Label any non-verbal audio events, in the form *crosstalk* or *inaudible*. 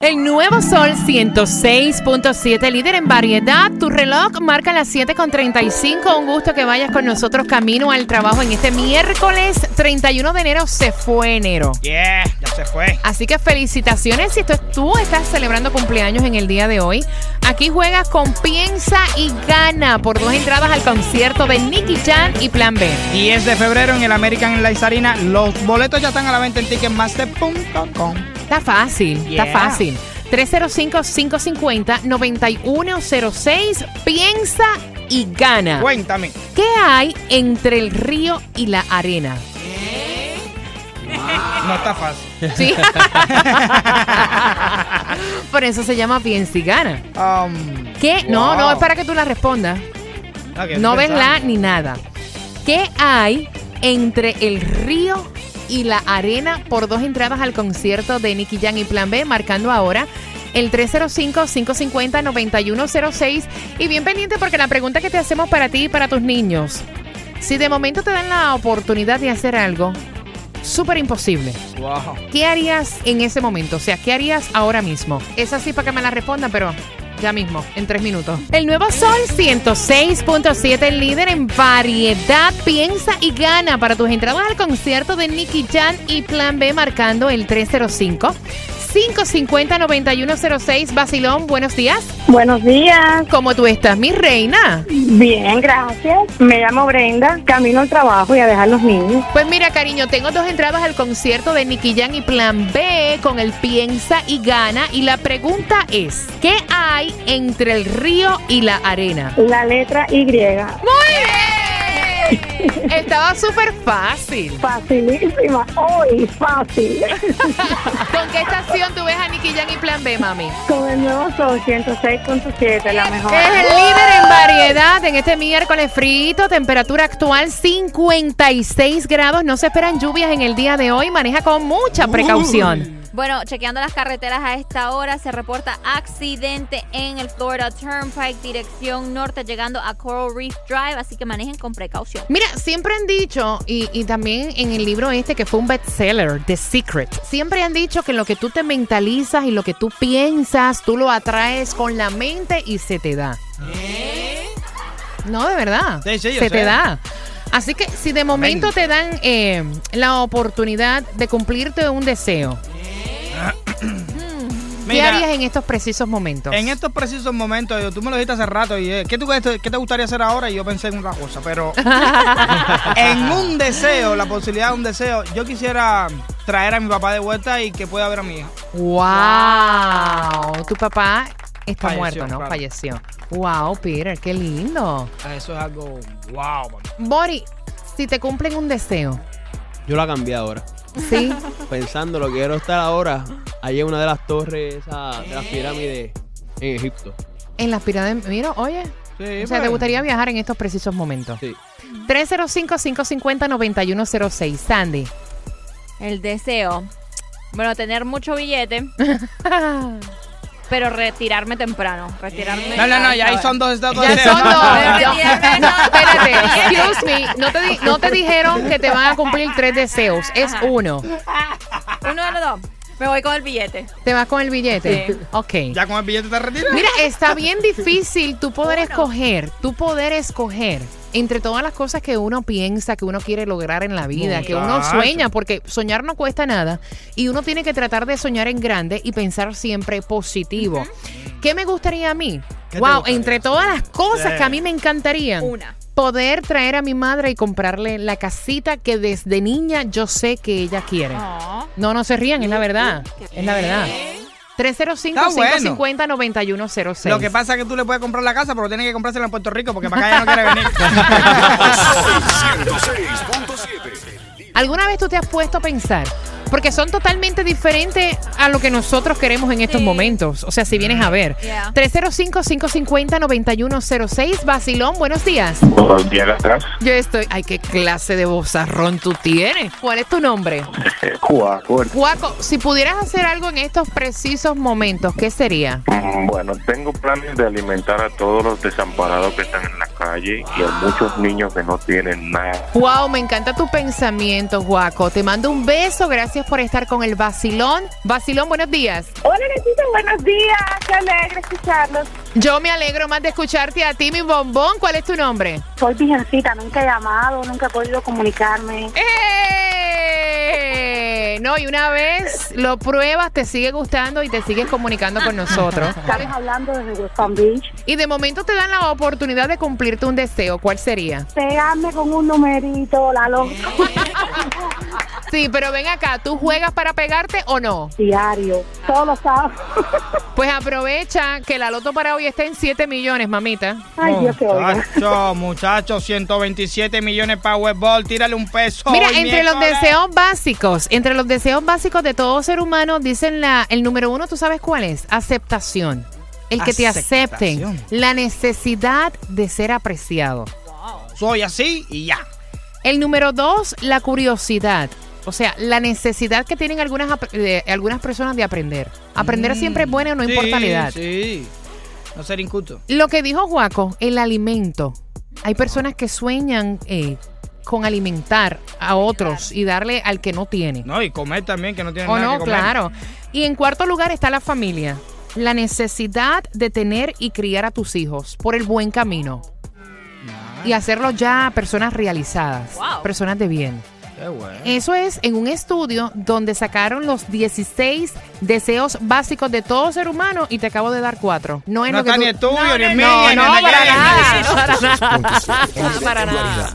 El nuevo Sol 106.7, líder en variedad. Tu reloj marca las 7.35. Un gusto que vayas con nosotros camino al trabajo en este miércoles 31 de enero. Se fue enero. Yeah, ya se fue. Así que felicitaciones si tú, tú estás celebrando cumpleaños en el día de hoy. Aquí juegas con Piensa y Gana por dos entradas al concierto de Nicky Jam y Plan B. 10 de febrero en el American Lights Arena. Los boletos ya están a la venta en ticketmaster.com. Está fácil, está fácil. 305-550-9106. Piensa y gana. Cuéntame. ¿Qué hay entre el río y la arena? No está fácil. Sí. *laughs* Por eso se llama Piensa y gana. Um, ¿Qué? No, no, es para que tú la respondas. No ves pensando. la ni nada. ¿Qué hay entre el río y la arena por dos entradas al concierto de Nicky Jam y Plan B, marcando ahora el 305-550-9106? Y bien pendiente porque la pregunta que te hacemos para ti y para tus niños, si de momento te dan la oportunidad de hacer algo súper imposible, Wow. ¿qué harías en ese momento? O sea, ¿qué harías ahora mismo? Es así para que me la respondan, pero ya mismo, en tres minutos. El nuevo Sol 106.7, el líder en variedad, piensa y gana para tus entradas al concierto de Nicky Jam y Plan B marcando el 305. 550-9106, Basilón, buenos días. Buenos días. ¿Cómo tú estás, mi reina? Bien, gracias. Me llamo Brenda. Camino al trabajo y a dejar los niños. Pues mira, cariño, tengo dos entradas al concierto de Nicky Jam y Plan B con el Piensa y Gana. Y la pregunta es, ¿qué hay entre el río y la arena? La letra Y. ¡Muy bien! Estaba súper fácil. Facilísima. Hoy, fácil. *laughs* ¿Con qué estación tú ves a Nicky Jam y Plan B, mami? Con el nuevo Sol 106.7, la mejor. Es el líder en variedad en este miércoles frito, temperatura actual 56 grados. No se esperan lluvias en el día de hoy. Maneja con mucha precaución. Bueno, chequeando las carreteras a esta hora, se reporta accidente en el Florida Turnpike, dirección norte, llegando a Coral Reef Drive, así que manejen con precaución. Mira, siempre han dicho, y, y también en el libro este que fue un bestseller, The Secret, siempre han dicho que lo que tú te mentalizas y lo que tú piensas, tú lo atraes con la mente y se te da. No, de verdad. Sí, sí, se sé. te da. Así que si de momento te dan eh, la oportunidad de cumplirte un deseo, ¿qué harías en estos precisos momentos? en estos precisos momentos, yo- tú me lo dijiste hace rato, y eh, ¿qué, tú- qué te gustaría hacer ahora? Y yo pensé en otra cosa, pero *laughs* en un deseo, la posibilidad de un deseo, yo quisiera traer a mi papá de vuelta y que pueda ver a mi hija. ¡Wow! Tu papá está Falleció, muerto, ¿no? claro. Falleció. ¡Wow, Peter! ¡Qué lindo! Eso es algo wow. Bori, si te cumplen un deseo, Yo la cambié ahora. ¿sí? *laughs* Pensando lo que quiero estar ahora, allí en una de las torres esa, de las pirámides en Egipto. en las pirámides. Mira, oye. Sí, O sea, ¿te pues. gustaría viajar en estos precisos momentos? Sí. 305-550-9106. Sandy. El deseo, bueno, tener mucho billete, *laughs* pero retirarme temprano. Retirarme. No, no, no, ya ahí son dos estados de Ya son No, dos. no, no. Yo- Retirarme, no. Espérate, excuse me. No te, di- no te dijeron que te van a cumplir tres deseos. Es Ajá. uno. Uno de los dos. Me voy con el billete. ¿Te vas con el billete? Sí. Ok. Ya con el billete te retiras. Mira, está bien *laughs* difícil tú poder escoger, tú poder escoger entre todas las cosas que uno piensa que uno quiere lograr en la vida, que uno sueña, porque soñar no cuesta nada y uno tiene que tratar de soñar en grande y pensar siempre positivo. ¿Qué me gustaría a mí? ¿Qué te Wow, entre todas las cosas Sí. que a mí me encantarían. Una. Poder traer a mi madre y comprarle la casita que desde niña yo sé que ella quiere. Oh. No, no se rían, es la verdad. Es la verdad. Está bueno. 305-550-9106. Lo que pasa es que tú le puedes comprar la casa, pero tienes que comprársela en Puerto Rico porque para acá ya no quiere venir. Sol *laughs* 106.7. ¿Alguna vez tú te has puesto a pensar Porque son totalmente diferentes a lo que nosotros queremos en estos Sí. momentos. O sea, si vienes a ver. Yeah. 305-550-9106. Basilón, buenos días. Buenos días atrás, Yo estoy. Ay, qué clase de bozarrón tú tienes. ¿Cuál es tu nombre? *laughs* Cuaco. Juaco, si pudieras hacer algo en estos precisos momentos, ¿qué sería? Mm, Bueno, tengo planes de alimentar a todos los desamparados que están en la calle y a muchos niños que no tienen nada. Wow, me encanta tu pensamiento, Juaco. Te mando un beso. Gracias por estar con el Basilón. Basilón, buenos días. Hola, Necesito, buenos días. Qué alegre escucharlos. Yo me alegro más de escucharte a ti, mi bombón. ¿Cuál es tu nombre? Soy virgencita, nunca he llamado, nunca he podido comunicarme. ¡Eh! No, y una vez lo pruebas, te sigue gustando y te sigues comunicando con nosotros. *laughs* Estamos hablando desde West Palm Beach. Y de momento te dan la oportunidad de cumplirte un deseo. ¿Cuál sería? Pegarme con un numerito, la loca. *laughs* Sí, pero ven acá, ¿tú juegas para pegarte o no? Diario, todos los sábados. Pues aprovecha que la loto para hoy está en 7 millones, mamita. Ay, Dios te oiga. Muchachos, muchachos, 127 millones para Westball. Tírale un peso. Mira, hoy entre los deseos básicos, entre los deseos básicos de todo ser humano, dicen la, el número uno, ¿tú sabes cuál es? Aceptación. El que te acepten. Aceptación. La necesidad de ser apreciado. Soy así y ya. El número dos, la curiosidad. O sea, la necesidad que tienen algunas, de- algunas personas de aprender. Aprender siempre es bueno, no Sí, importa la edad. Sí. No ser inculto. Lo que dijo Juaco, el alimento. Hay personas que sueñan eh, con alimentar a otros y darle al que no tiene. No, y comer también, que no tienen ¿O nada no? que comer. Claro. Y en cuarto lugar está la familia. La necesidad de tener y criar a tus hijos por el buen camino. Y hacerlos ya personas realizadas, Wow. personas de bien. Qué bueno. Eso es en un estudio donde sacaron los 16 deseos básicos de todo ser humano y te acabo de dar cuatro. No es No lo que está tú- ni el tuyo, ni el mío, no, ni el no, para *laughs* para nada, para nada.